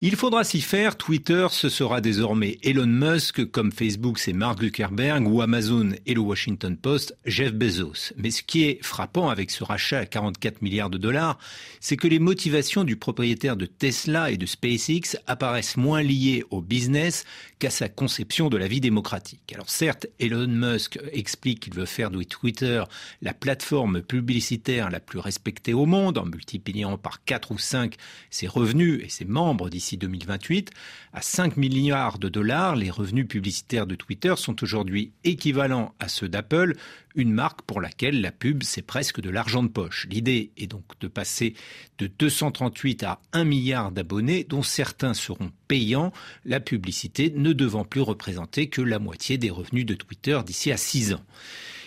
Il faudra s'y faire. Twitter, ce sera désormais Elon Musk, comme Facebook, c'est Mark Zuckerberg, ou Amazon et le Washington Post, Jeff Bezos. Mais ce qui est frappant avec ce rachat à 44 milliards de dollars, c'est que les motivations du propriétaire de Tesla et de SpaceX apparaissent moins liées au business qu'à sa conception de la vie démocratique. Alors certes, Elon Musk explique qu'il veut faire de Twitter la plateforme publicitaire la plus respectée au monde, en multipliant par 4 ou 5 ses revenus et ses membres d'ici 2028. À 5 milliards de dollars, les revenus publicitaires de Twitter sont aujourd'hui équivalents à ceux d'Apple, une marque pour laquelle la pub, c'est presque de l'argent de poche. L'idée est donc de passer de 238 à 1 milliard d'abonnés, dont certains seront payants, la publicité ne devant plus représenter que la moitié des revenus de Twitter d'ici à 6 ans.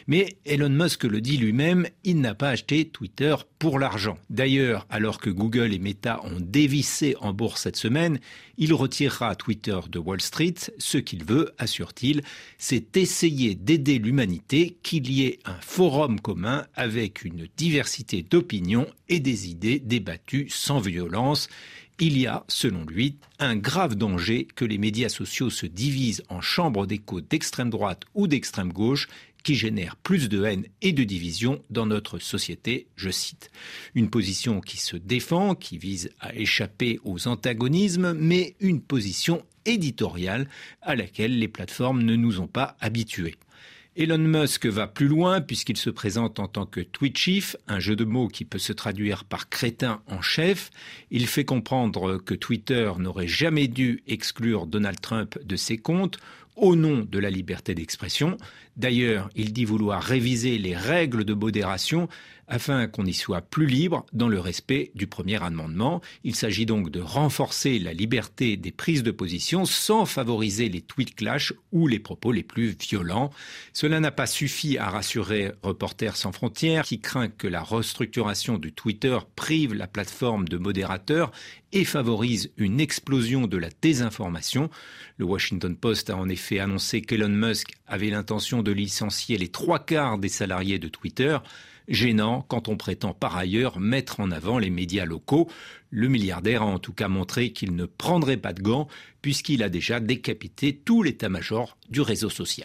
Mais Elon Musk le dit lui-même, il n'a pas acheté Twitter pour l'argent. D'ailleurs, alors que Google et Meta ont dévissé en bourse cette semaine, il retirera Twitter de Wall Street. Ce qu'il veut, assure-t-il, c'est essayer d'aider l'humanité, qu'il y ait un forum commun avec une diversité d'opinions et des idées débattues sans violence il y a, selon lui, un grave danger que les médias sociaux se divisent en chambres d'écho d'extrême droite ou d'extrême gauche qui génère plus de haine et de division dans notre société, je cite. Une position qui se défend, qui vise à échapper aux antagonismes, mais une position éditoriale à laquelle les plateformes ne nous ont pas habitués. Elon Musk va plus loin puisqu'il se présente en tant que tweet chief, un jeu de mots qui peut se traduire par crétin en chef. Il fait comprendre que Twitter n'aurait jamais dû exclure Donald Trump de ses comptes au nom de la liberté d'expression. D'ailleurs, il dit vouloir réviser les règles de modération afin qu'on y soit plus libre dans le respect du premier amendement. Il s'agit donc de renforcer la liberté des prises de position sans favoriser les tweets clash ou les propos les plus violents. Cela n'a pas suffi à rassurer Reporters sans frontières qui craint que la restructuration du Twitter prive la plateforme de modérateurs et favorise une explosion de la désinformation. Le Washington Post a en effet annoncé qu'Elon Musk avait l'intention de licencier les trois quarts des salariés de Twitter. Gênant quand on prétend par ailleurs mettre en avant les médias locaux. Le milliardaire a en tout cas montré qu'il ne prendrait pas de gants puisqu'il a déjà décapité tout l'état-major du réseau social.